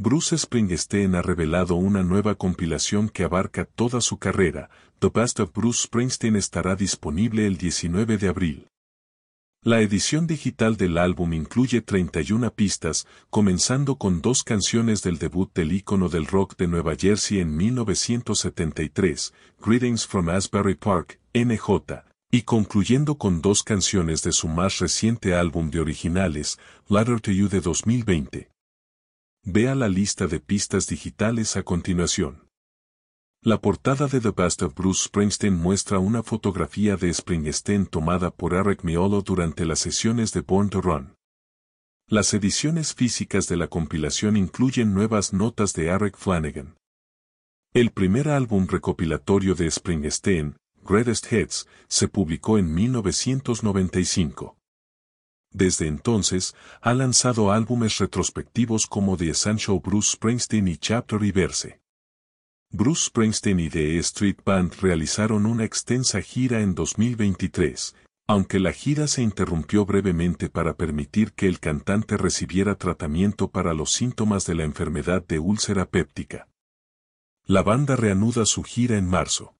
Bruce Springsteen ha revelado una nueva compilación que abarca toda su carrera. The Best of Bruce Springsteen estará disponible el 19 de abril. La edición digital del álbum incluye 31 pistas, comenzando con dos canciones del debut del ícono del rock de Nueva Jersey en 1973, Greetings from Asbury Park, NJ, y concluyendo con dos canciones de su más reciente álbum de originales, Letter to You de 2020. Vea la lista de pistas digitales a continuación. La portada de The Best of Bruce Springsteen muestra una fotografía de Springsteen tomada por Eric Miolo durante las sesiones de Born to Run. Las ediciones físicas de la compilación incluyen nuevas notas de Eric Flanagan. El primer álbum recopilatorio de Springsteen, Greatest Hits, se publicó en 1995. Desde entonces, ha lanzado álbumes retrospectivos como The Essential Bruce Springsteen y Chapter Reverse. Bruce Springsteen y The Street Band realizaron una extensa gira en 2023, aunque la gira se interrumpió brevemente para permitir que el cantante recibiera tratamiento para los síntomas de la enfermedad de úlcera péptica. La banda reanuda su gira en marzo.